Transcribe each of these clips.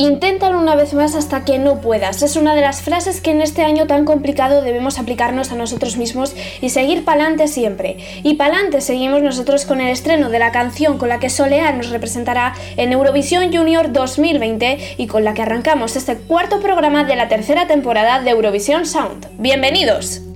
Inténtalo una vez más hasta que no puedas. Es una de las frases que en este año tan complicado debemos aplicarnos a nosotros mismos y seguir pa'lante siempre. Y pa'lante seguimos nosotros con el estreno de la canción con la que Soleá nos representará en Eurovisión Junior 2020 y con la que arrancamos este cuarto programa de la tercera temporada de Eurovisión Sound. ¡Bienvenidos!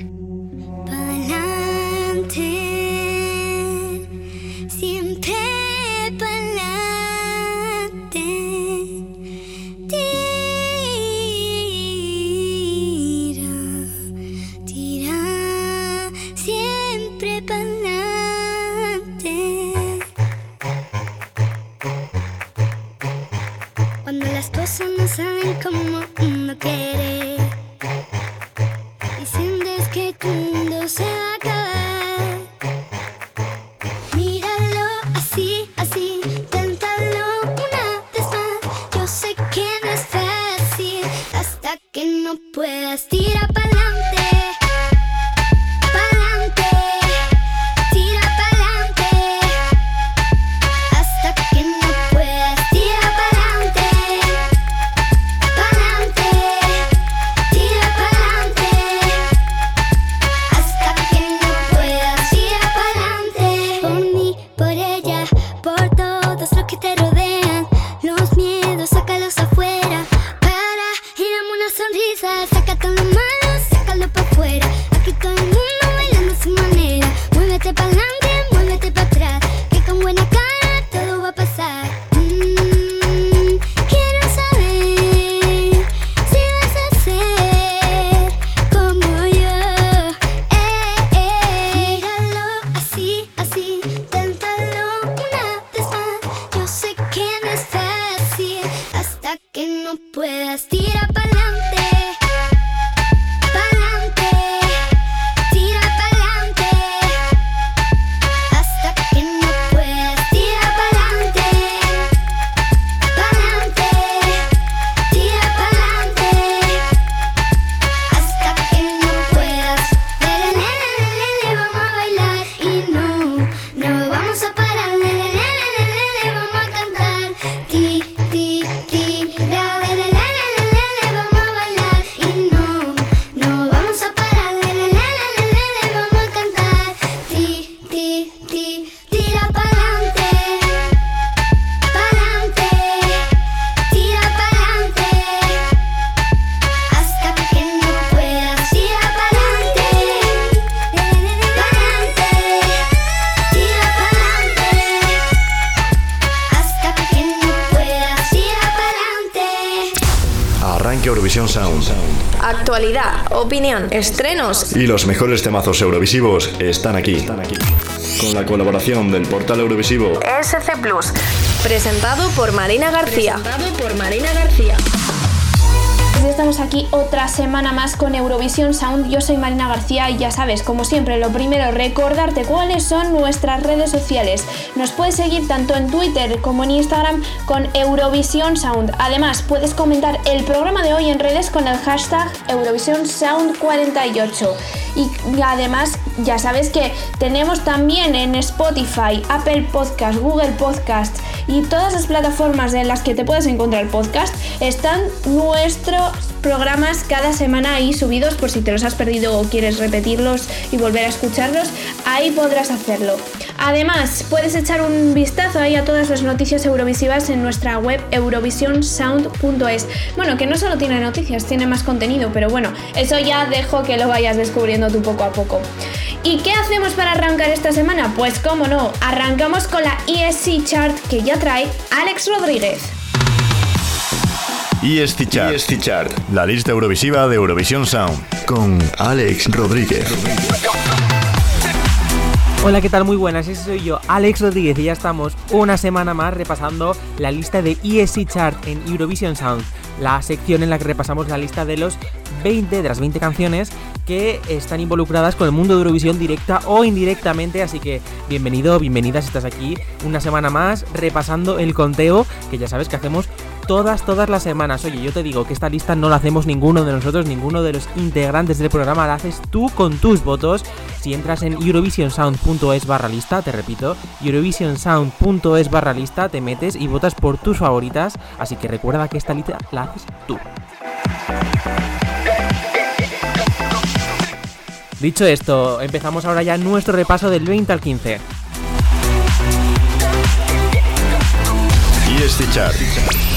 Y los mejores temazos eurovisivos están aquí. Están aquí. Con la colaboración del portal Eurovisivo SC Plus, presentado por Marina García. Presentado por Marina García estamos aquí otra semana más con Eurovisión Sound. Yo soy Marina García y ya sabes, como siempre, lo primero, recordarte cuáles son nuestras redes sociales. Nos puedes seguir tanto en Twitter como en Instagram con Eurovisión Sound. Además, puedes comentar el programa de hoy en redes con el hashtag Eurovisión Sound 48. Y además, ya sabes que tenemos también en Spotify, Apple Podcast, Google Podcast y todas las plataformas en las que te puedes encontrar podcast, están nuestros programas cada semana ahí subidos por si te los has perdido o quieres repetirlos y volver a escucharlos, ahí podrás hacerlo. Además, puedes echar un vistazo ahí a todas las noticias eurovisivas en nuestra web eurovisionsound.es. Bueno, que no solo tiene noticias, tiene más contenido, pero bueno, eso ya dejo que lo vayas descubriendo tú poco a poco. ¿Y qué hacemos para arrancar esta semana? Pues cómo no, arrancamos con la ESC Chart que ya trae Alex Rodríguez. ESC Chart, ESC Chart, la lista eurovisiva de Eurovisión Sound, con Alex Rodríguez. Hola, ¿qué tal? Muy buenas, ese soy yo, Alex Rodríguez, y ya estamos una semana más repasando la lista de ESC Chart en Eurovision Sound, la sección en la que repasamos la lista de los 20, de las 20 canciones que están involucradas con el mundo de Eurovisión directa o indirectamente, así que bienvenido, bienvenida si estás aquí una semana más repasando el conteo, que ya sabes que hacemos todas, todas las semanas. Oye, yo te digo que esta lista no la hacemos ninguno de nosotros, ninguno de los integrantes del programa, la haces tú con tus votos Si entras en eurovisionsound.es barra lista, te repito, eurovisionsound.es barra lista, te metes y votas por tus favoritas, así que recuerda que esta lista la haces tú. Dicho esto, empezamos ahora ya nuestro repaso del 20 al 15. Y este chart.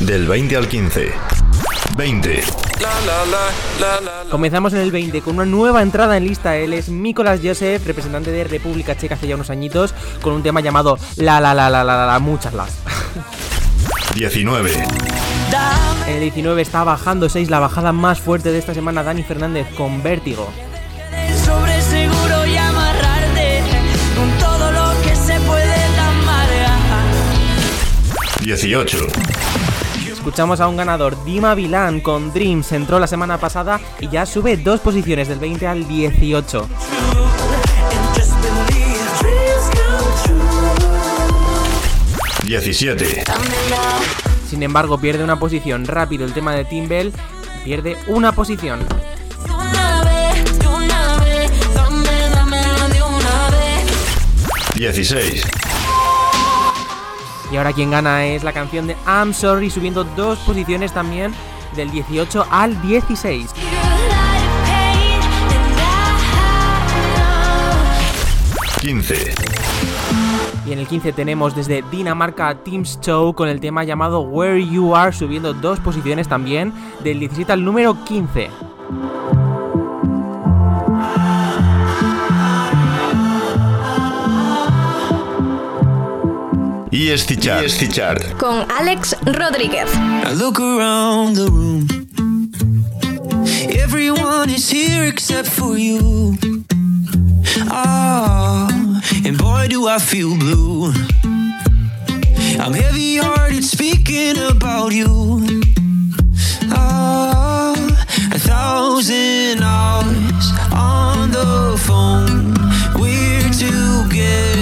Del 20 al 15. 20. Comenzamos en el 20 con una nueva entrada en lista. Él es Mikolas Joseph, representante de República Checa hace ya unos añitos, con un tema llamado La La La La La La, la muchas las. 19. En el 19 está bajando 6, la bajada más fuerte de esta semana, Dani Fernández con Vértigo. Sobre seguro y amarrarte con todo lo que se puede amargar. 18 escuchamos a un ganador, Dima Vilán, con Dreams, entró la semana pasada y ya sube dos posiciones del 20 al 18. ...17... Sin embargo, pierde una posición rápido el tema de Timbel, pierde una posición. ...16... Y ahora quien gana es la canción de I'm Sorry, subiendo dos posiciones también, del 18 al 16. You like pain and I 15. Y en el 15 tenemos desde Dinamarca a Teams Show con el tema llamado Where You Are, subiendo dos posiciones también, del 17 al número 15. Y este chart. Y este chart. con Alex Rodríguez. I look around the room. Everyone is here except for you. Ah, and boy, do I feel blue. I'm heavy hearted speaking about you. Ah, a thousand hours on the phone. We're together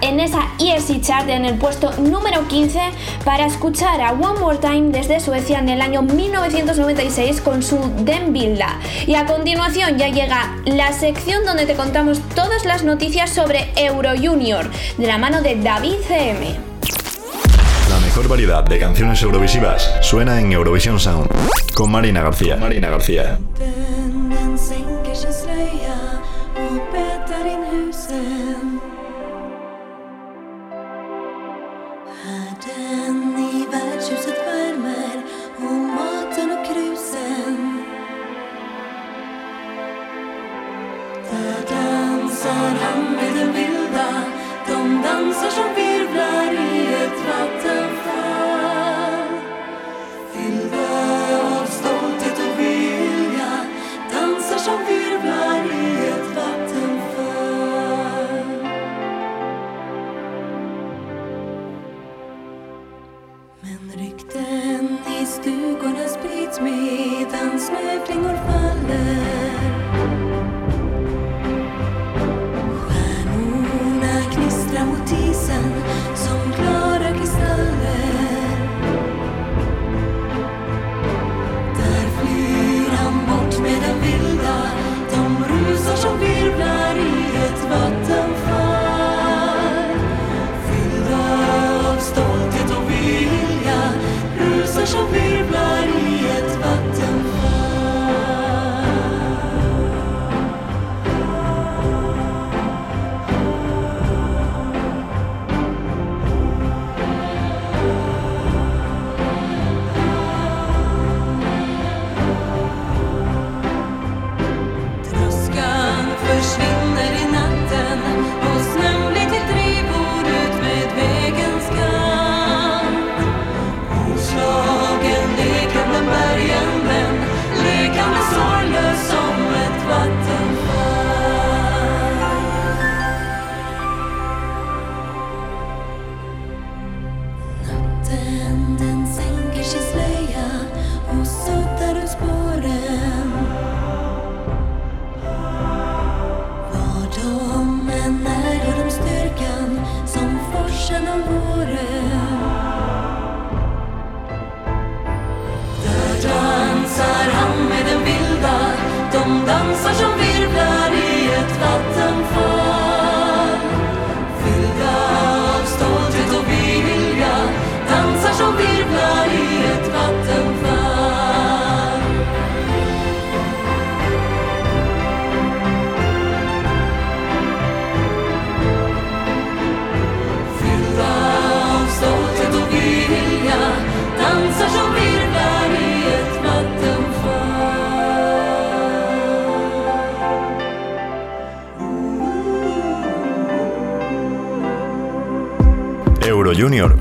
en esa ESC Chart en el puesto número 15 para escuchar a One More Time desde Suecia en el año 1996 con su Den Bilda. Y a continuación ya llega la sección donde te contamos todas las noticias sobre Euro Junior de la mano de David CM. mejor variedad de canciones eurovisivas suena en Eurovisión Sound con Marina García. Marina García.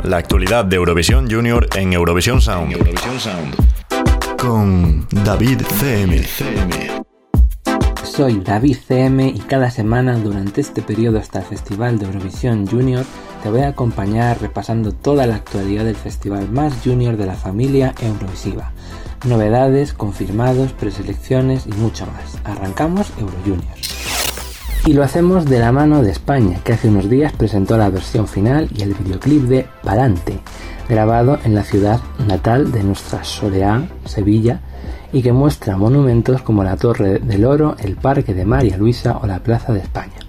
La actualidad de Eurovisión Junior en Eurovisión Sound. Sound. Con David CM. Soy David CM y cada semana durante este periodo hasta el Festival de Eurovisión Junior te voy a acompañar repasando toda la actualidad del festival más junior de la familia Eurovisiva. Novedades, confirmados, preselecciones y mucho más. Arrancamos Euro Junior. Y lo hacemos de la mano de España, que hace unos días presentó la versión final y el videoclip de Palante, grabado en la ciudad natal de nuestra Soleá, Sevilla, y que muestra monumentos como la Torre del Oro, el Parque de María Luisa o la Plaza de España.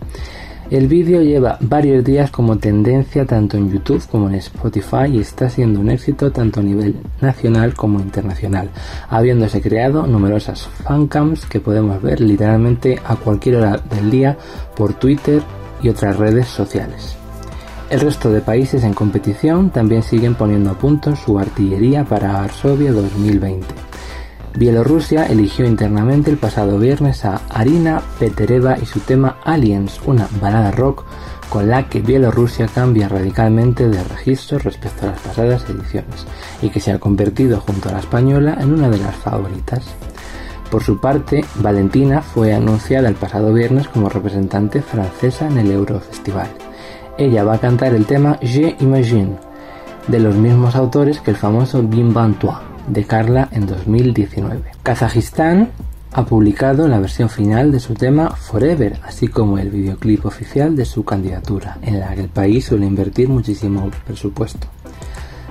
El vídeo lleva varios días como tendencia tanto en YouTube como en Spotify y está siendo un éxito tanto a nivel nacional como internacional, habiéndose creado numerosas fancams que podemos ver literalmente a cualquier hora del día por Twitter y otras redes sociales. El resto de países en competición también siguen poniendo a punto su artillería para Varsovia 2020. Bielorrusia eligió internamente el pasado viernes a Arina Petereva y su tema Aliens, una balada rock con la que Bielorrusia cambia radicalmente de registro respecto a las pasadas ediciones y que se ha convertido junto a la española en una de las favoritas. Por su parte, Valentina fue anunciada el pasado viernes como representante francesa en el Eurofestival. Ella va a cantar el tema Je Imagine, de los mismos autores que el famoso Bim Ban Toi de Carla en 2019. Kazajistán ha publicado la versión final de su tema Forever, así como el videoclip oficial de su candidatura, en la que el país suele invertir muchísimo presupuesto.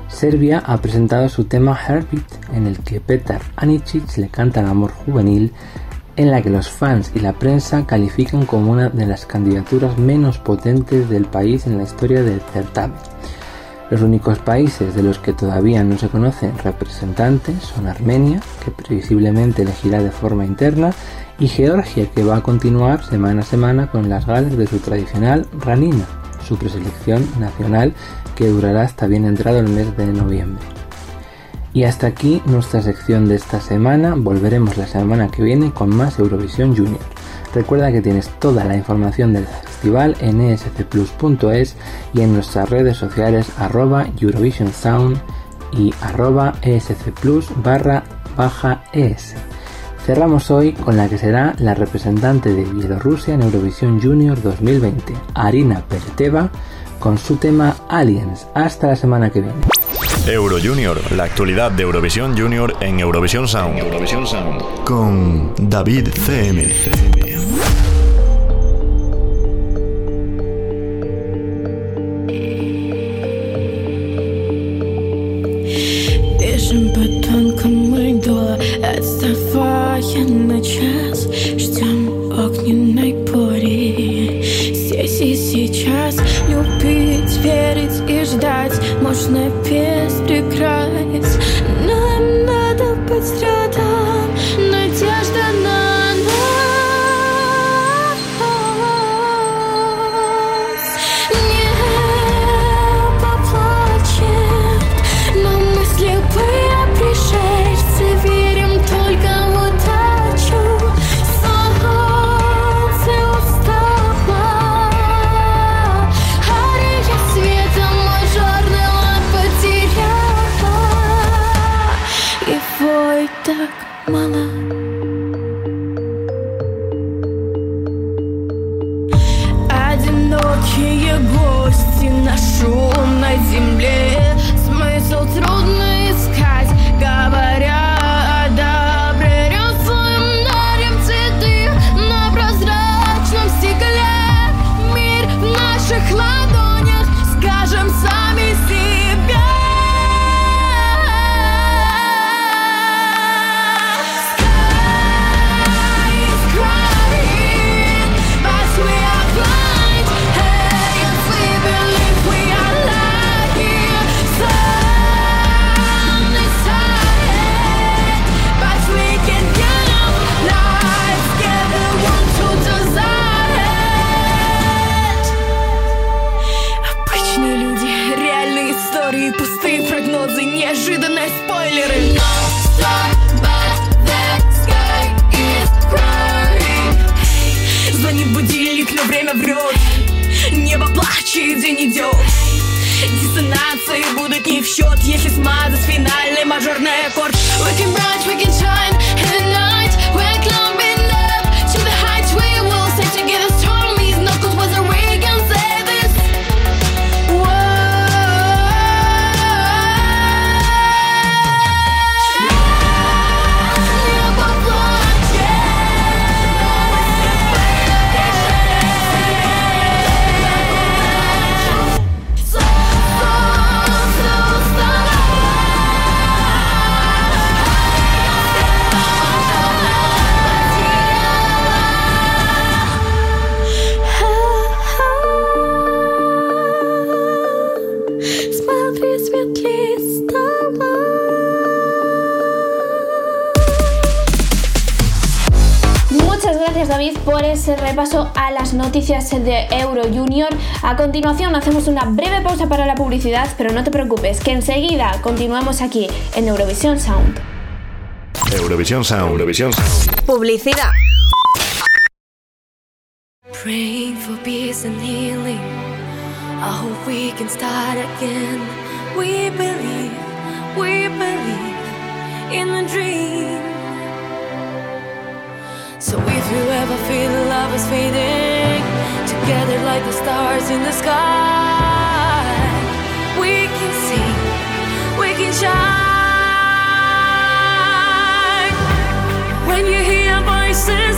Serbia ha presentado su tema Heartbeat, en el que Petar Anicic le canta el amor juvenil, en la que los fans y la prensa califican como una de las candidaturas menos potentes del país en la historia del certamen. Los únicos países de los que todavía no se conocen representantes son Armenia, que previsiblemente elegirá de forma interna, y Georgia, que va a continuar semana a semana con las galas de su tradicional Ranina, su preselección nacional que durará hasta bien entrado el mes de noviembre. Y hasta aquí nuestra sección de esta semana, volveremos la semana que viene con más Eurovisión Junior. Recuerda que tienes toda la información del festival en escplus.es y en nuestras redes sociales arroba Eurovision Sound y arroba escplus barra baja es. Cerramos hoy con la que será la representante de Bielorrusia en Eurovisión Junior 2020, Arina Perteva, con su tema Aliens. Hasta la semana que viene. Euro Junior, la actualidad de Eurovisión Junior en Eurovisión Sound. Eurovisión Sound. Con David CM. на шумной земле. Если смазать финальный мажорный аккорд repaso a las noticias de Euro Junior. A continuación hacemos una breve pausa para la publicidad, pero no te preocupes, que enseguida continuamos aquí en Eurovisión Sound. Eurovisión Sound, Eurovisión Sound. Publicidad. Praying for peace and healing. I hope we can start again. We believe, we believe in the dream. So if you ever feel the love is fading, together like the stars in the sky, we can see, we can shine. When you hear voices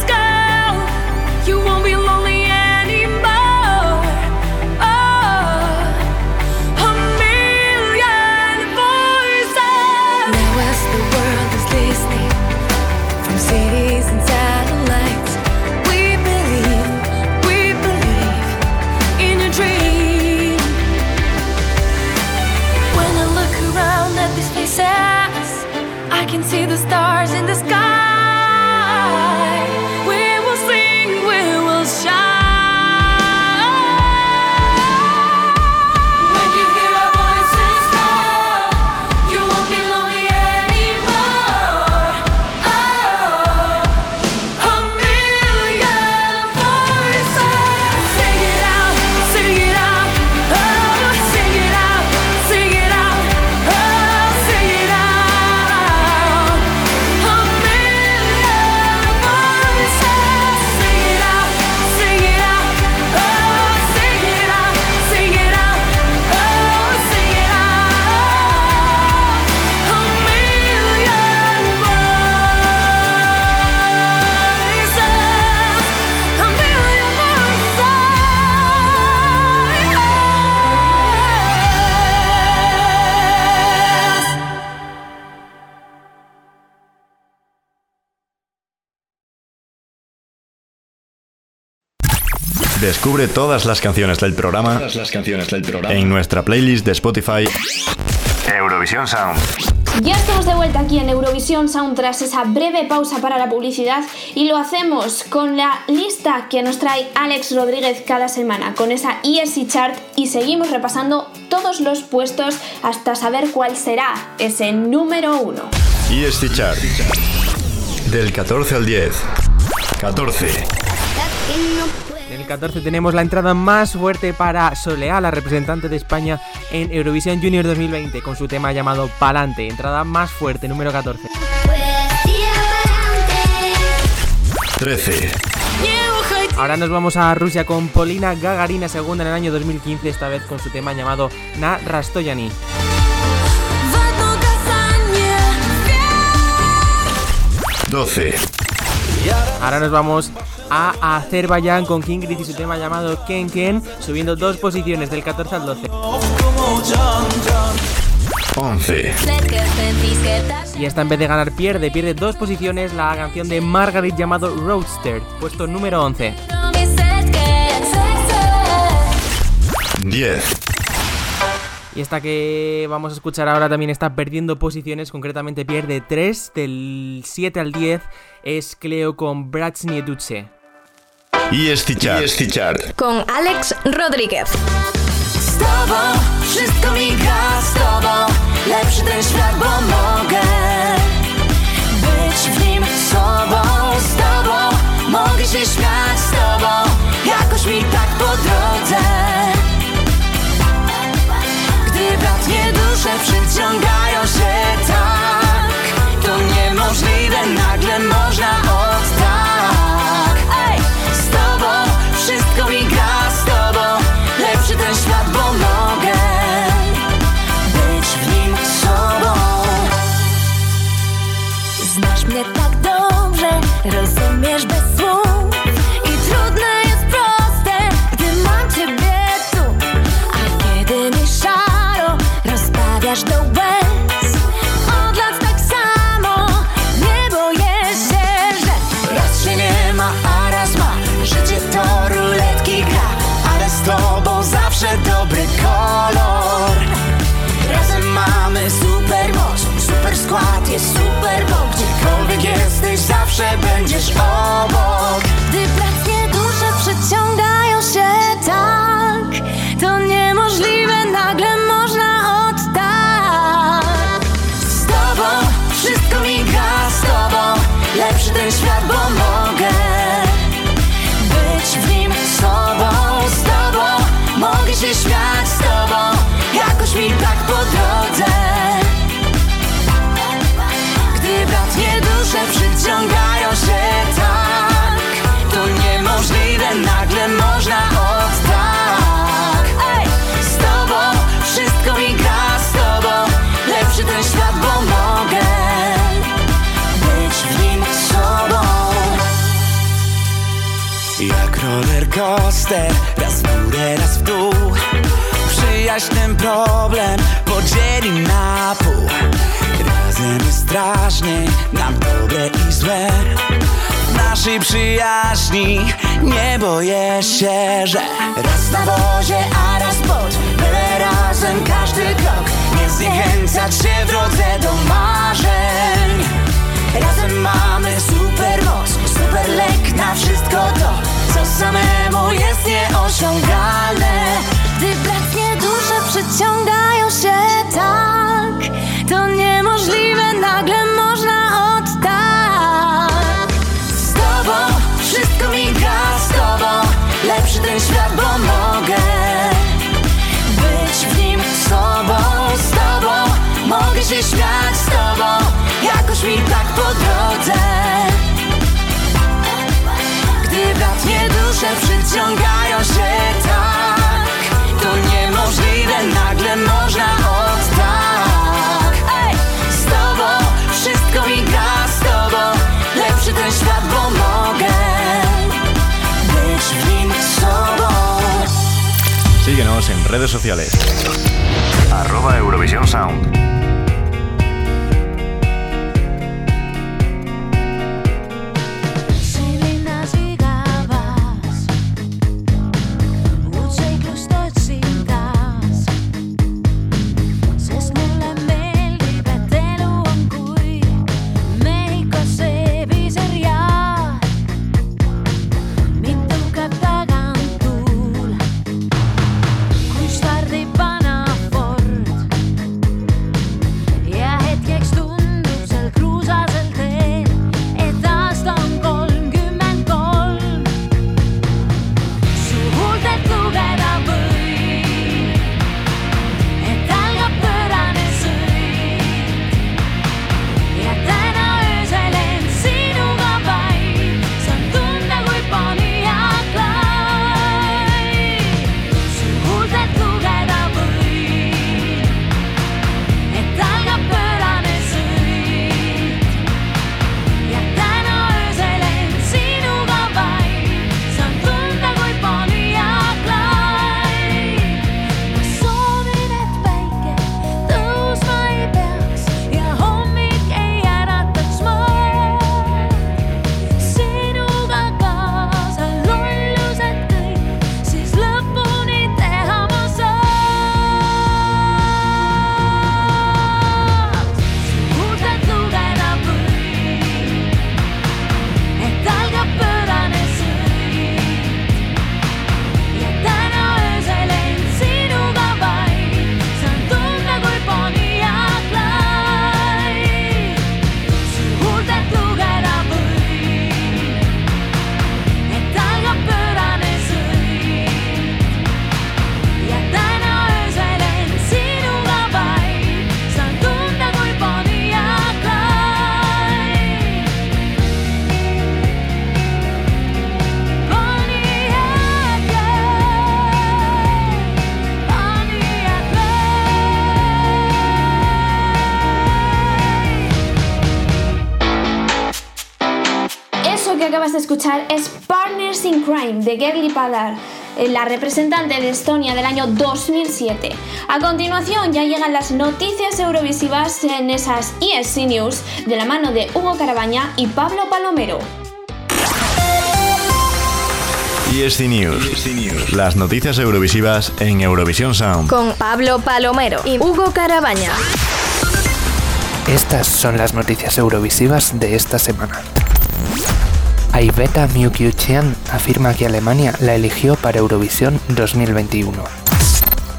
Descubre todas las canciones del programa, Todas las canciones del programa. en nuestra playlist de Spotify Eurovisión Sound. Ya estamos de vuelta aquí en Eurovisión Sound tras esa breve pausa para la publicidad y lo hacemos con la lista que nos trae Alex Rodríguez cada semana, con esa ESC Chart y seguimos repasando todos los puestos hasta saber cuál será ese número uno. ESC Chart. Del 14 al 10. 14. 14 tenemos la entrada más fuerte para Soleá, la representante de España en Eurovisión Junior 2020, con su tema llamado Palante. Entrada más fuerte, número 14. 13. Ahora nos vamos a Rusia con Polina Gagarina, segunda en el año 2015, esta vez con su tema llamado Na Rastoyani. 12. Ahora nos vamos a Azerbaiyán con Kingrit y su tema llamado Ken Ken, subiendo dos posiciones del 14 al 12. 11. Y esta en vez de ganar pierde, pierde dos posiciones la canción de Margaret llamado Roadster, puesto número 11. 10. Y esta que vamos a escuchar ahora también está perdiendo posiciones, concretamente pierde 3 del 7 al 10, es Cleo con Bratsnie Duce. Chart. ESC Chart. Con Alex Rodríguez. Z tobą wszystko miga z tobą Lepszy ten świat, bo mogę Być w nim sobą Z tobą mogę się śmiać z tobą Jakoś mi tak po drodze Gdy bratnie dusze przyciągają się tak To niemożliwe, nagle można coaster, raz w górę, raz w dół. Przyjaźń ten problem podzieli na pół. Razem jest strasznie, nam dobre i złe. Naszej przyjaźni nie boję się, że Raz na wozie, a raz pod. Byle razem każdy krok Nie zniechęcać się w drodze do marzeń. Razem mamy super moc, super lek na wszystko to, samemu jest nieosiągalne. Gdy bratnie dusze przyciągają się tak, to niemożliwe, nagle można od tak. Z tobą wszystko mi gra, z tobą lepszy ten świat, bo mogę być w nim sobą, z tobą mogę się śmiać z tobą, jakoś mi tak po drodze. Gdy bratnie dusze przyciągają się tak, to niemożliwe, nagle można od tak. Z tobą wszystko mi gra, z tobą lepszy ten świat, bo mogę być w nim sobą. Síguenos en redes sociales. Arroba Eurovisión Sound. Acabas de escuchar es Partners in Crime de Gerli Padar, eh, la representante de Estonia del año 2007. A continuación ya llegan las noticias eurovisivas en esas ESC News de la mano de Hugo Carabaña y Pablo Palomero. ESC News. Las noticias eurovisivas en Eurovisión Sound. Con Pablo Palomero y Hugo Carabaña. Estas son las noticias eurovisivas de esta semana. Aiveta Miukiuchian afirma que Alemania la eligió para Eurovisión 2021.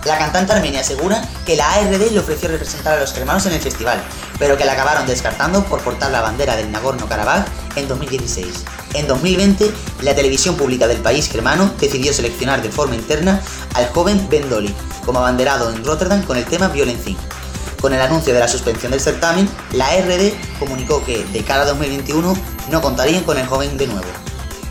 La cantante armenia asegura que la ARD le ofreció representar a los germanos en el festival, pero que la acabaron descartando por portar la bandera del Nagorno-Karabaj en 2016. En 2020, la televisión pública del país germano decidió seleccionar de forma interna al joven Ben Dolly como abanderado en Rotterdam con el tema Violencing. Con el anuncio de la suspensión del certamen, la RD comunicó que de cara a 2021 no contarían con el joven de nuevo.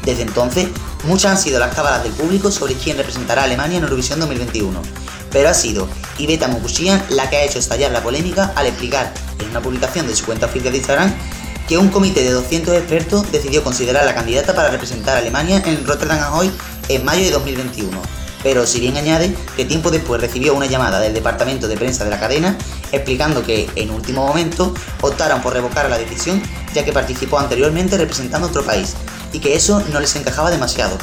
Desde entonces, muchas han sido las cábalas del público sobre quién representará a Alemania en Eurovisión 2021, pero ha sido Iveta Mukushian la que ha hecho estallar la polémica al explicar en una publicación de su cuenta oficial de Instagram que un comité de 200 expertos decidió considerar la candidata para representar a Alemania en Rotterdam Ahoy en mayo de 2021 pero si bien añade que tiempo después recibió una llamada del departamento de prensa de la cadena explicando que en último momento optaron por revocar la decisión ya que participó anteriormente representando otro país y que eso no les encajaba demasiado.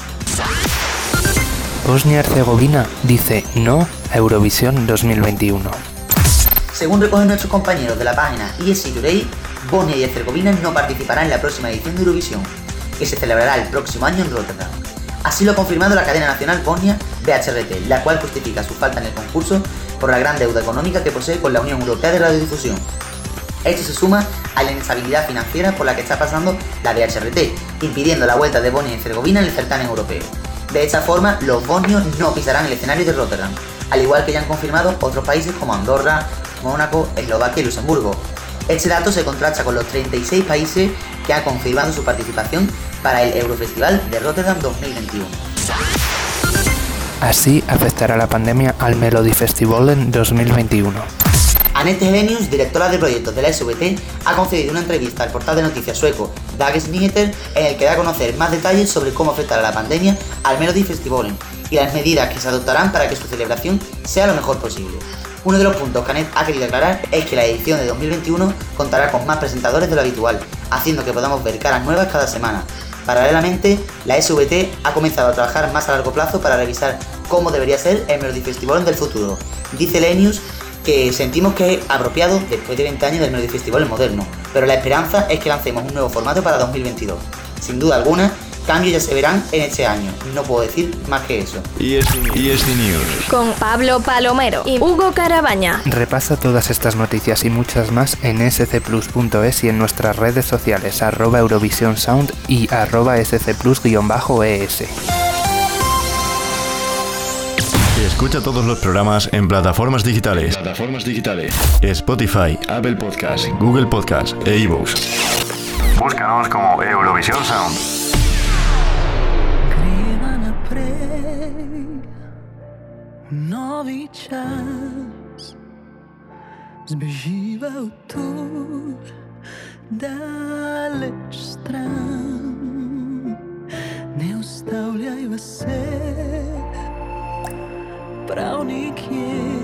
Bosnia-Herzegovina dice no a Eurovisión 2021. Según recogen nuestros compañeros de la página ESC Today, Bosnia y Herzegovina no participarán en la próxima edición de Eurovisión, que se celebrará el próximo año en Rotterdam. Así lo ha confirmado la cadena nacional Bosnia BHRT, la cual justifica su falta en el concurso por la gran deuda económica que posee con la Unión Europea de Radiodifusión. Esto se suma a la inestabilidad financiera por la que está pasando la BHRT, impidiendo la vuelta de Bosnia y Herzegovina en el certamen europeo. De esta forma, los bosnios no pisarán el escenario de Rotterdam, al igual que ya han confirmado otros países como Andorra, Mónaco, Eslovaquia y Luxemburgo. Este dato se contrasta con los 36 países que han confirmado su participación para el Eurofestival de Rotterdam 2021. Así afectará la pandemia al Melody Festival en 2021. Annette Helenius, directora de proyectos de la SVT, ha concedido una entrevista al portal de noticias sueco Dagens Nyheter en el que da a conocer más detalles sobre cómo afectará la pandemia al Melody Festival y las medidas que se adoptarán para que su celebración sea lo mejor posible. Uno de los puntos que ha querido aclarar es que la edición de 2021 contará con más presentadores de lo habitual, haciendo que podamos ver caras nuevas cada semana, Paralelamente, la SVT ha comenzado a trabajar más a largo plazo para revisar cómo debería ser el Melody Festival del futuro. Dice Lenius que sentimos que es apropiado después de 20 años del Melody Festival moderno, pero la esperanza es que lancemos un nuevo formato para 2022. Sin duda alguna, cambios ya se verán en este año. No puedo decir más que eso. ESC News. Con Pablo Palomero y Hugo Carabaña. Repasa todas estas noticias y muchas más en scplus.es y en nuestras redes sociales arroba Eurovision Sound y arroba scplus-es. Escucha todos los programas en plataformas digitales. Plataformas digitales. Spotify, Apple Podcasts, Google Podcasts e iVoox. Búscanos como Eurovisión Sound. novi čas zbeživa v tu daleč stran. Ne ustavljaj se prav nikjer.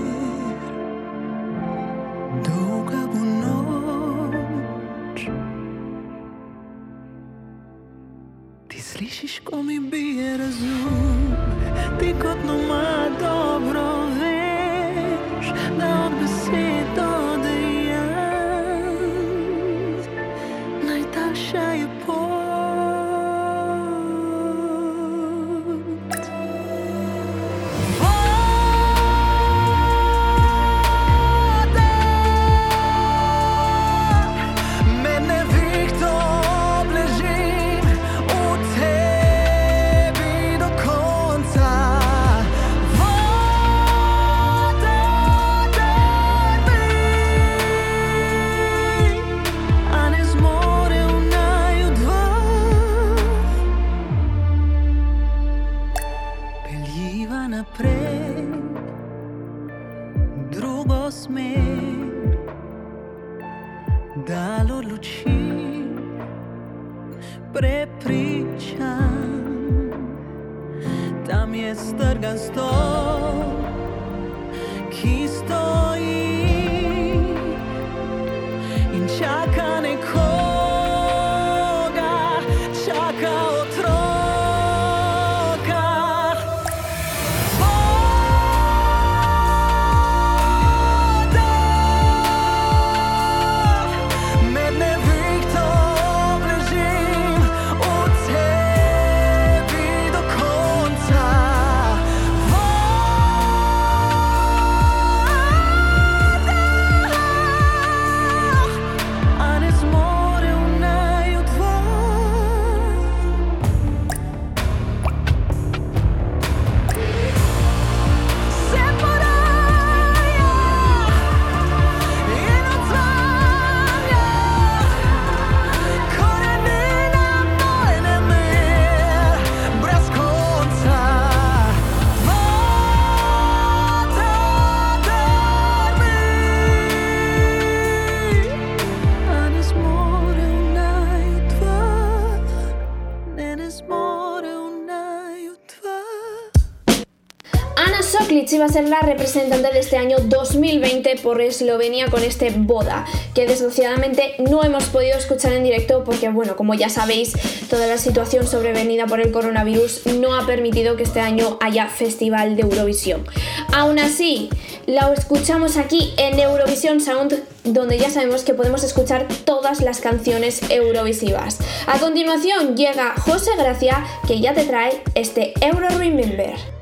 Iba a ser la representante de este año 2020 por Eslovenia con este Boda, que desgraciadamente no hemos podido escuchar en directo porque, bueno, como ya sabéis, toda la situación sobrevenida por el coronavirus no ha permitido que este año haya Festival de Eurovisión. Aún así, la escuchamos aquí en Eurovisión Sound, donde ya sabemos que podemos escuchar todas las canciones eurovisivas. A continuación llega José Gracia, que ya te trae este Euro Remember.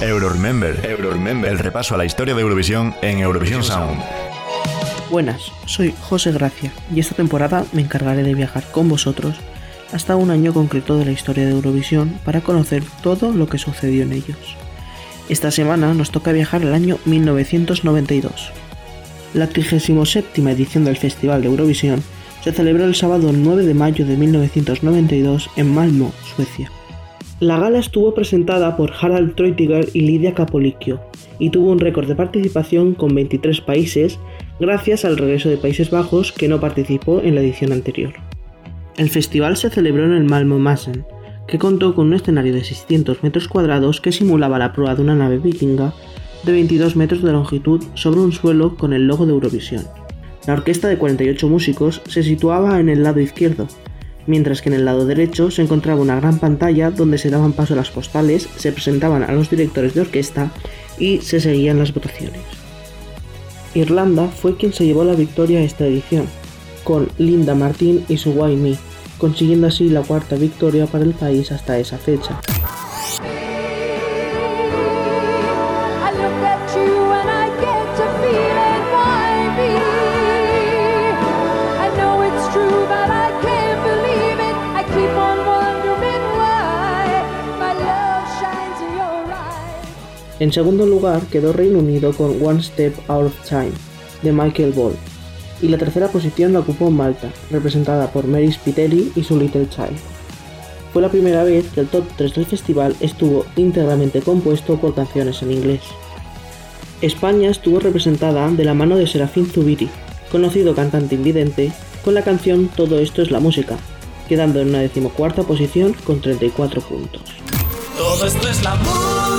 Euroremember, Euroremember, el repaso a la historia de Eurovisión en Eurovisión Sound. Buenas, soy José Gracia y esta temporada me encargaré de viajar con vosotros hasta un año concreto de la historia de Eurovisión para conocer todo lo que sucedió en ellos. Esta semana nos toca viajar al año 1992. La 37 edición del Festival de Eurovisión se celebró el sábado 9 de mayo de 1992 en Malmö, Suecia. La gala estuvo presentada por Harald Treutiger y Lidia Capolicchio y tuvo un récord de participación con 23 países gracias al regreso de Países Bajos que no participó en la edición anterior. El festival se celebró en el Malmö Massen, que contó con un escenario de 600 metros cuadrados que simulaba la proa de una nave vikinga de 22 metros de longitud sobre un suelo con el logo de Eurovisión. La orquesta de 48 músicos se situaba en el lado izquierdo, mientras que en el lado derecho se encontraba una gran pantalla donde se daban paso a las postales, se presentaban a los directores de orquesta y se seguían las votaciones. Irlanda fue quien se llevó la victoria a esta edición, con Linda Martin y su Why Me, consiguiendo así la cuarta victoria para el país hasta esa fecha. En segundo lugar quedó Reino Unido con One Step Out of Time, de Michael Ball, y la tercera posición la ocupó Malta, representada por Mary Spiteri y su Little Child. Fue la primera vez que el top 3 del festival estuvo íntegramente compuesto por canciones en inglés. España estuvo representada de la mano de Serafín Zubiri, conocido cantante invidente, con la canción Todo esto es la música, quedando en una decimocuarta posición con 34 puntos. Todo esto es la música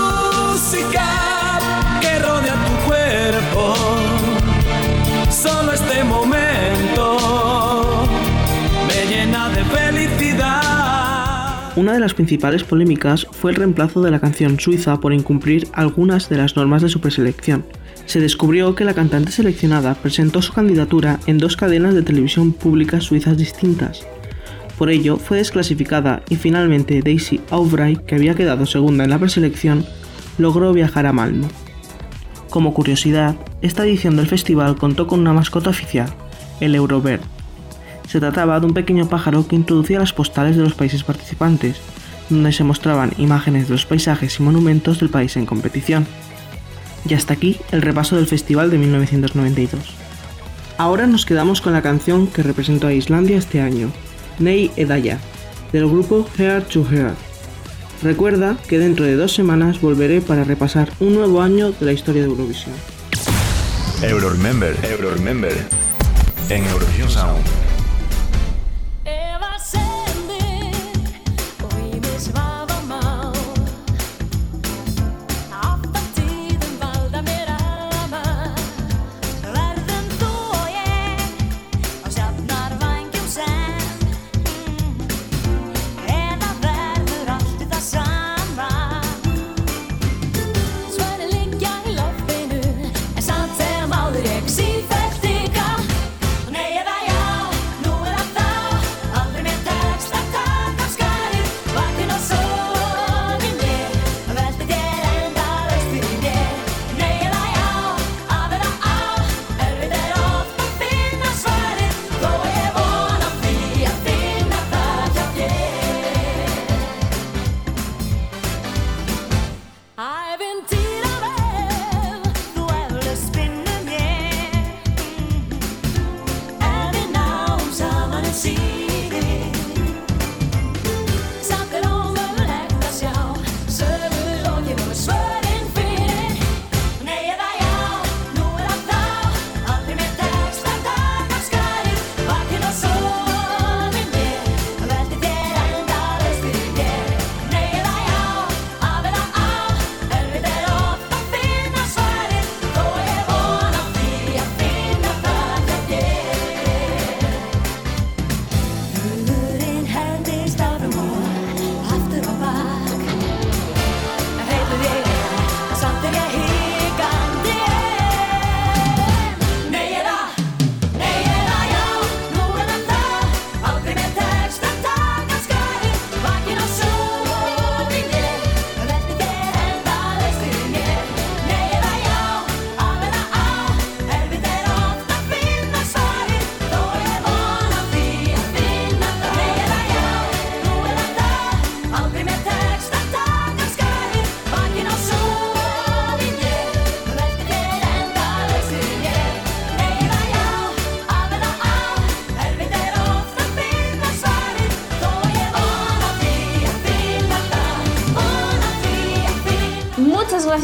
Una de las principales polémicas fue el reemplazo de la canción suiza por incumplir algunas de las normas de su preselección. Se descubrió que la cantante seleccionada presentó su candidatura en dos cadenas de televisión públicas suizas distintas. Por ello, fue desclasificada y finalmente Daisy Aubray, que había quedado segunda en la preselección, logró viajar a Malmo. Como curiosidad, esta edición del festival contó con una mascota oficial, el Eurobird. Se trataba de un pequeño pájaro que introducía las postales de los países participantes, donde se mostraban imágenes de los paisajes y monumentos del país en competición. Y hasta aquí el repaso del festival de 1992. Ahora nos quedamos con la canción que representó a Islandia este año, Nei Edaya, del grupo Heart to Heart. Recuerda que dentro de dos semanas volveré para repasar un nuevo año de la historia de Eurovisión. Euroremember, Euroremember. En Eurovisión Sound.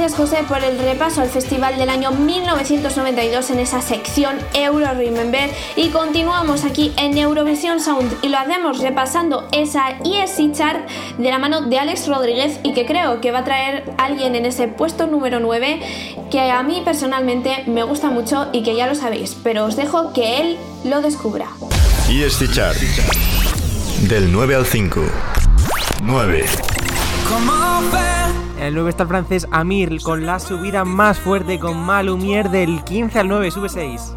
Gracias José por el repaso al festival del año 1992 en esa sección Euro Remember y continuamos aquí en Eurovisión Sound y lo hacemos repasando esa ESC chart de la mano de Alex Rodríguez y que creo que va a traer alguien en ese puesto número 9 que a mí personalmente me gusta mucho y que ya lo sabéis, pero os dejo que él lo descubra. ESC Chart. Del 9 al 5. 9. En el 9 está el francés Amir con la subida más fuerte con Malumier del 15 al 9, sube 6.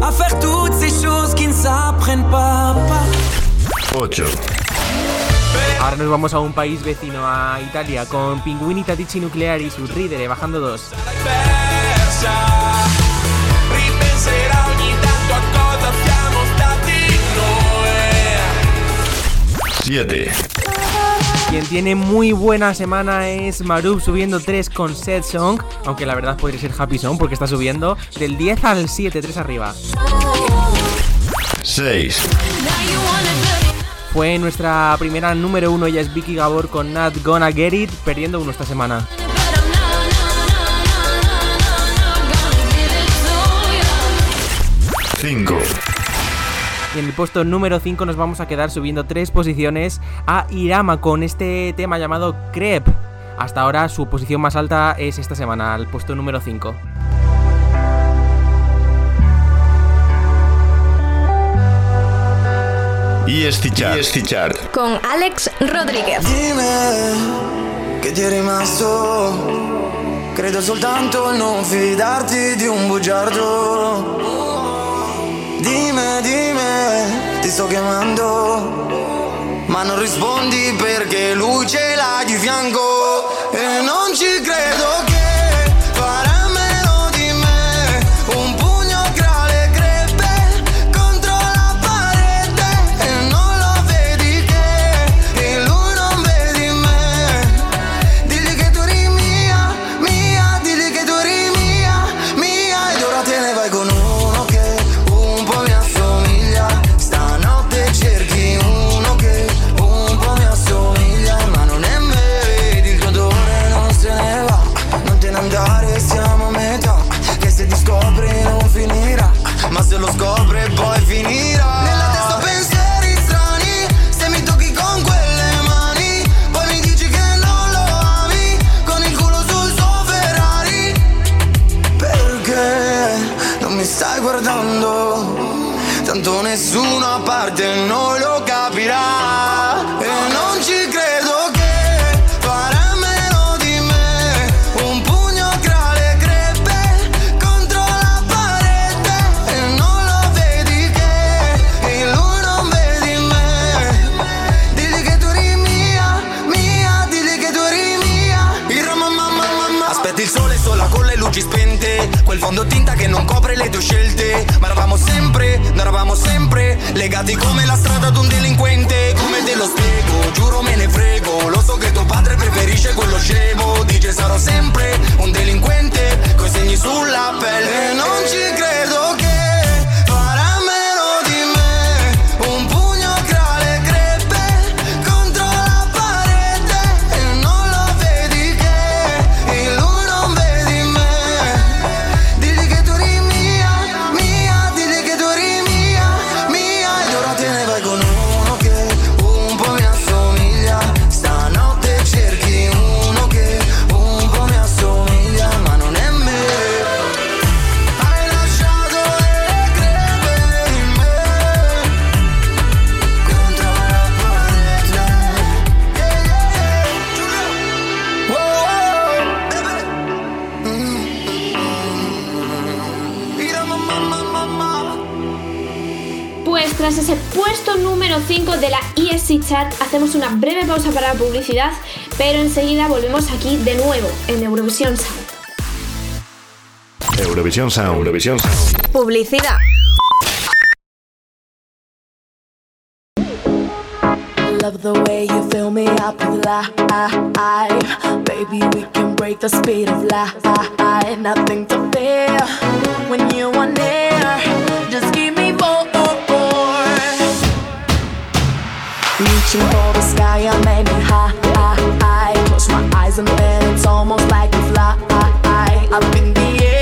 À faire toutes ces choses qui ne s'apprennent pas. 8. Ahora nos vamos a un país vecino, a Italia, con Pinguini Tatici Nuclear y su Ridere bajando 2. Persa, ripenserà ogni tanto a cosa siamo stati noi. 7. Quien tiene muy buena semana es Marub subiendo 3 con Set Song, aunque la verdad podría ser Happy Song porque está subiendo del 10 al 7, 3 arriba. 6. Fue nuestra primera número 1, ella es Vicky Gabor con Not Gonna Get It, perdiendo uno esta semana. 5. Y en el puesto número 5 nos vamos a quedar subiendo 3 posiciones a Irama con este tema llamado Crepe. Hasta ahora su posición más alta es esta semana, al puesto número 5. ESC Chart. Chart. Con Alex Rodríguez. Dimmi che ti è rimasto. Credo soltanto non fidarti di un bugiardo. Dimmi, dimmi, ti sto chiamando. Ma non rispondi perché lui ce l'ha di fianco. E non ci credo che Andare, siamo metà. Che se ti scopri non finirà. Ma se lo scopre poi finirà. Nella testa pensieri strani. Se mi tocchi con quelle mani, poi mi dici che non lo ami. Con il culo sul suo Ferrari. Perché non mi stai guardando? Tanto nessuno a parte noi lo sempre legati come la strada ad un delinquente. Come te lo spiego, giuro me ne frego. Lo so che tuo padre preferisce quello scemo. Dice sarò sempre un delinquente. Coi segni sulla pelle. E non ci credo che número 5 de la ESC Chart. Hacemos una breve pausa para la publicidad, pero enseguida volvemos aquí de nuevo en Eurovisión Sound. Eurovisión Sound. Eurovisión Sound. Publicidad. Love the way you fill me up with life. Baby, we can break the speed of light. Nothing to fear when you are near. Reaching for the sky, I'm aiming high. Close my eyes and then it's almost like we fly up in the air.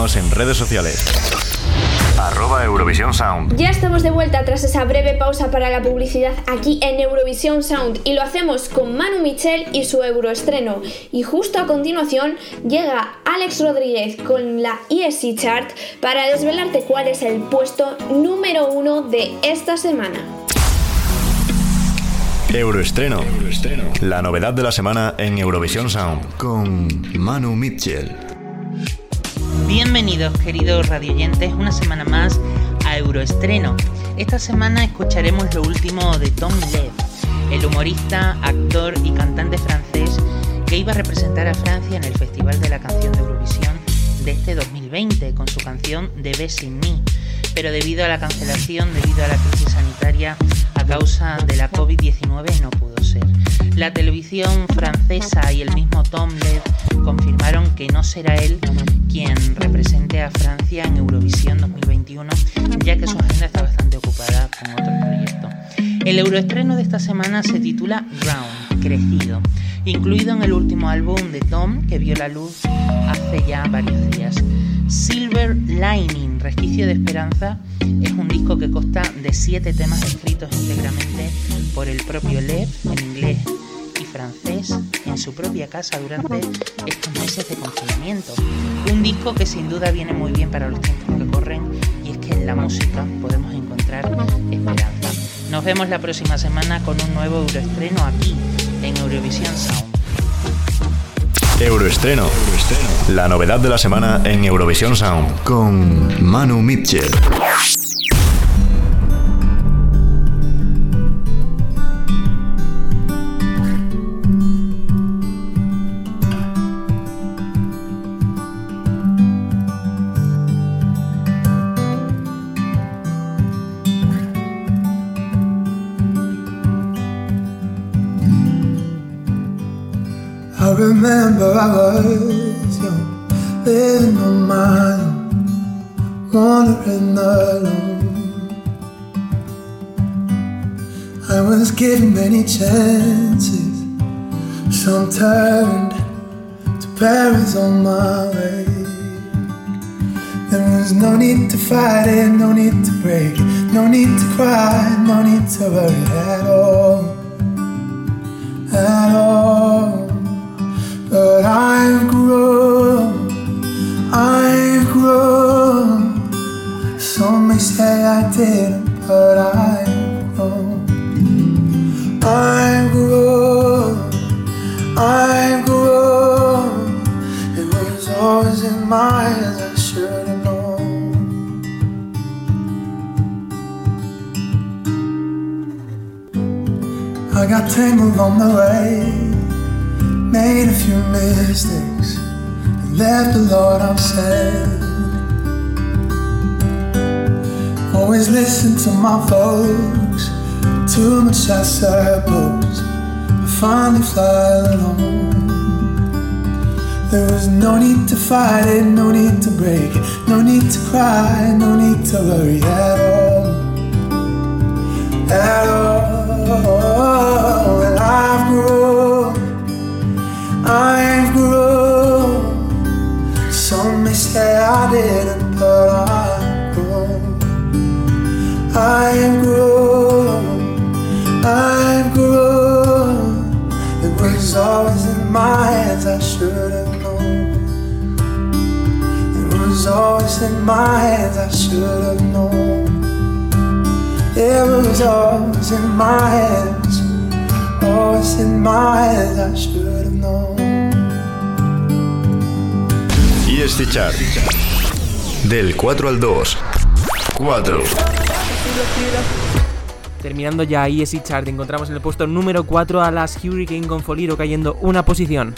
Síguenos en redes sociales. Arroba Eurovisión Sound. Ya estamos de vuelta tras esa breve pausa para la publicidad aquí en Eurovisión Sound y lo hacemos con Manu Michel y su euroestreno. Y justo a continuación llega Alex Rodríguez con la ESC Chart para desvelarte cuál es el puesto número uno de esta semana. Euroestreno. La novedad de la semana en Eurovisión Sound. Con Manu Mitchell. Bienvenidos queridos radioyentes una semana más a Euroestreno. Esta semana escucharemos lo último de Tom Lev, el humorista, actor y cantante francés que iba a representar a Francia en el Festival de la Canción de Eurovisión de este 2020 con su canción Debe sin mí, pero debido a la cancelación, debido a la crisis sanitaria a causa de la COVID-19 no pudo ser. La televisión francesa y el mismo Tom Lev confirmaron que no será él quien represente a Francia en Eurovisión 2021, ya que su agenda está bastante ocupada con otros proyectos. El euroestreno de esta semana se titula Ground, Crecido, incluido en el último álbum de Tom que vio la luz hace ya varios días. Silver Lining, Resquicio de Esperanza, es un disco que consta de siete temas escritos íntegramente por el propio Lev en inglés y francés en su propia casa durante estos meses de confinamiento. Un disco que sin duda viene muy bien para los tiempos que corren y es que en la música podemos encontrar esperanza. Nos vemos la próxima semana con un nuevo euroestreno aquí en Eurovisión Sound. Euroestreno. La novedad de la semana en Eurovisión Sound. Con Manu Mitchell. Given many chances, some turned to Paris on my way. There was no need to fight it, no need to break no need to cry, no need to worry at all, at all. But I've grown, I've grown. Some may say I didn't, but I've on the way, made a few mistakes, and left a lot unsaid. Always listen to my folks, too much I suppose. I finally fly alone. There was no need to fight it, no need to break it, no need to cry, no need to worry at all. At all. I've grown, I've grown. Some may say I didn't, but I've grown. I've grown, I've grown. It was always in my hands, I should have known. It was always in my hands, I should have known. It was always in my hands, always in my hands, I should have known. ESC Chart. Del 4 al 2. 4. Terminando ya ESC Chart, encontramos en el puesto número 4 a las Hurricane con Foliro cayendo una posición.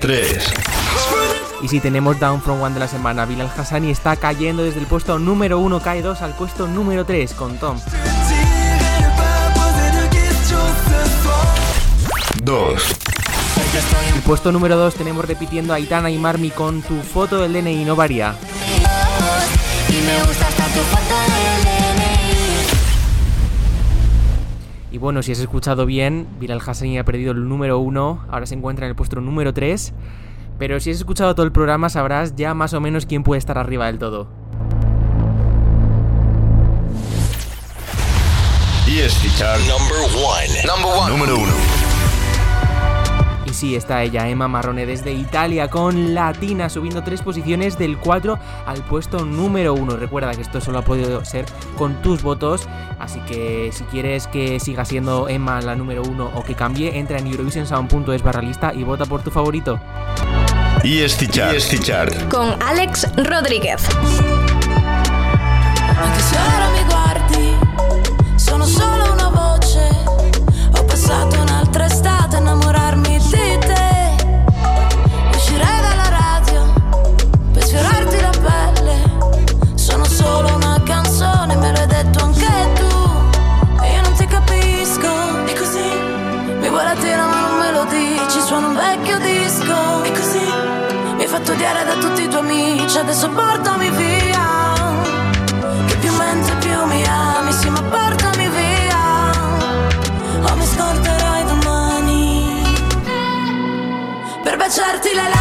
3. Y si tenemos Down From One de la semana, Bilal Hassani está cayendo desde el puesto número 1, cae 2 al puesto número 3 con Tom. 2. El puesto número 2 tenemos repitiendo a Aitana y Marmi con tu foto del DNI no varía. Y bueno, si has escuchado bien, Bilal Hassani ha perdido el número 1, ahora se encuentra en el puesto número 3. Pero si has escuchado todo el programa sabrás ya más o menos quién puede estar arriba del todo. ESC Chart. Number one. Number one. Número 1. Y sí, está ella, Emma Marrone desde Italia con Latina, subiendo tres posiciones del 4 al puesto número 1. Recuerda que esto solo ha podido ser con tus votos, así que si quieres que siga siendo Emma la número 1 o que cambie, entra en eurovisionsound.es barra lista y vota por tu favorito. ESC Chart. Con Alex Rodríguez. Adesso portami via. Che più mentre più mi ami, sì ma portami via O mi scorderai domani Per baciarti le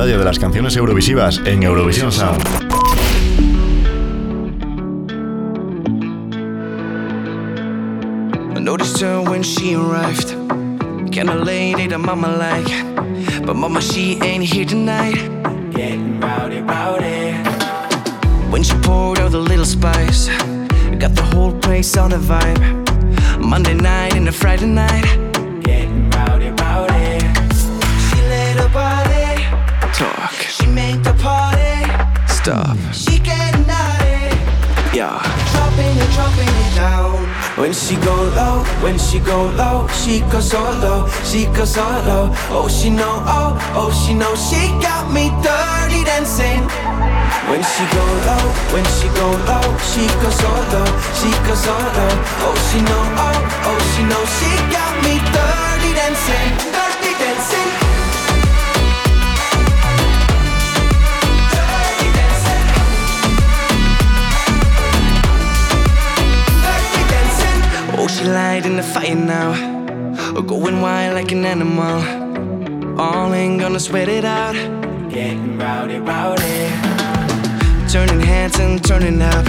Batalla de las canciones eurovisivas en Eurovisión Sound. I noticed her when she arrived. Kinda late, ate mama like. But mama, she ain't here tonight. Getting rowdy, rowdy. When she poured out the little spice, got the whole place on a vibe. Monday night and a Friday night. Make the party stop. She getting naughty. Yeah. Dropping it, dropping it down. When she go low, when she go low, she goes so low, she goes so low. Oh, she know, oh, oh, she know, she got me dirty dancing. When she go low, when she go low, she goes so low, she goes so low. Oh, she know, oh, oh, she know, she got me dirty dancing, dirty dancing. She light in the fire now. Oh, going wild like an animal. All ain't gonna sweat it out. Getting rowdy, rowdy. Turning heads and turning up.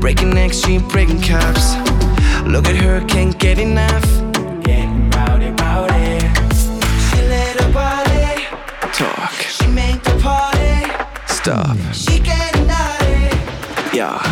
Breaking necks, she breaking cups. Look at her, can't get enough. Getting rowdy, rowdy. She let her body talk. She make the party stop. She getting naughty. Yeah.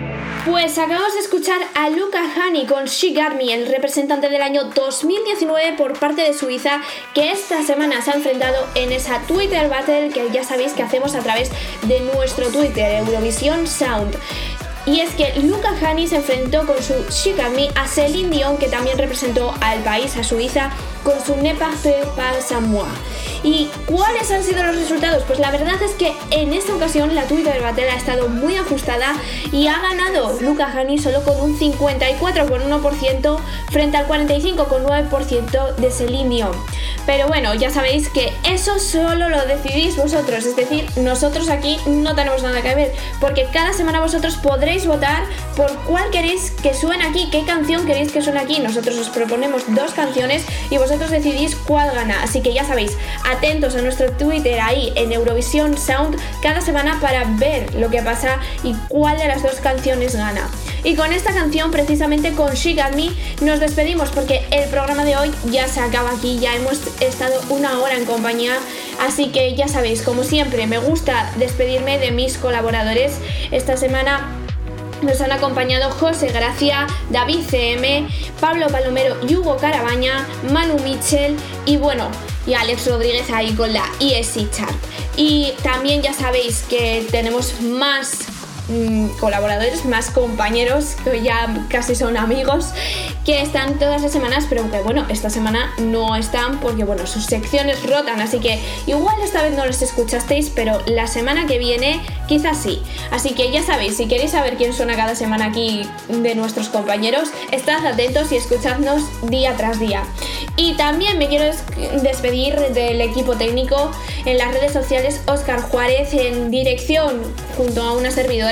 Pues acabamos de escuchar a Luca Hani con She Got Me, el representante del año 2019 por parte de Suiza, que esta semana se ha enfrentado en esa Twitter Battle que ya sabéis que hacemos a través de nuestro Twitter, Eurovisión Sound. Y es que Luca Hani se enfrentó con su She Got Me a Celine Dion, que también representó al país, a Suiza, con su Ne à moi. ¿Y cuáles han sido los resultados? Pues la verdad es que en esta ocasión la Twitter Battle ha estado muy ajustada y ha ganado Luca Hani solo con un 54,1% frente al 45,9% de Celine Dion. Pero bueno, ya sabéis que eso solo lo decidís vosotros, es decir, nosotros aquí no tenemos nada que ver, porque cada semana vosotros podréis votar por cuál queréis que suene aquí, qué canción queréis que suene aquí. Nosotros os proponemos dos canciones y vosotros decidís cuál gana. Así que ya sabéis, atentos a nuestro Twitter ahí en Eurovisión Sound cada semana para ver lo que pasa y cuál de las dos canciones gana. Y con esta canción, precisamente con She Got Me, nos despedimos porque el programa de hoy ya se acaba aquí, ya hemos estado una hora en compañía, así que ya sabéis, como siempre, me gusta despedirme de mis colaboradores. Esta semana nos han acompañado José Gracia, David CM, Pablo Palomero Hugo Carabaña, Manu Mitchell y bueno, y Alex Rodríguez ahí con la ESC Chart. Y también ya sabéis que tenemos más mm, colaboradores, más compañeros que ya casi son amigos que están todas las semanas, pero que bueno, esta semana no están porque bueno, sus secciones rotan, así que igual esta vez no los escuchasteis, pero la semana que viene quizás sí. Así que ya sabéis, si queréis saber quién suena cada semana aquí de nuestros compañeros, estad atentos y escuchadnos día tras día. Y también me quiero des- despedir del equipo técnico en las redes sociales Oscar Juárez en dirección junto a una servidora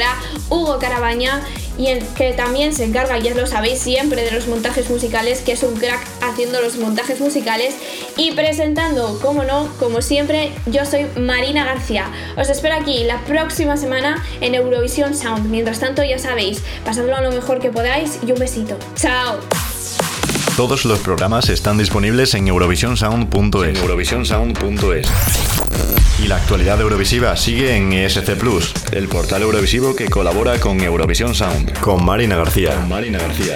Hugo Carabaña y el que también se encarga, ya lo sabéis siempre, de los montajes musicales, que es un crack haciendo los montajes musicales y presentando, como no, como siempre, yo soy Marina García. Os espero aquí la próxima semana en Eurovisión Sound. Mientras tanto, ya sabéis, pasadlo a lo mejor que podáis y un besito. ¡Chao! Todos los programas están disponibles en eurovisionsound.es. eurovisionsound.es. Y la actualidad eurovisiva sigue en ESC Plus, el portal eurovisivo que colabora con Eurovisión Sound. Con Marina García. Con Marina García.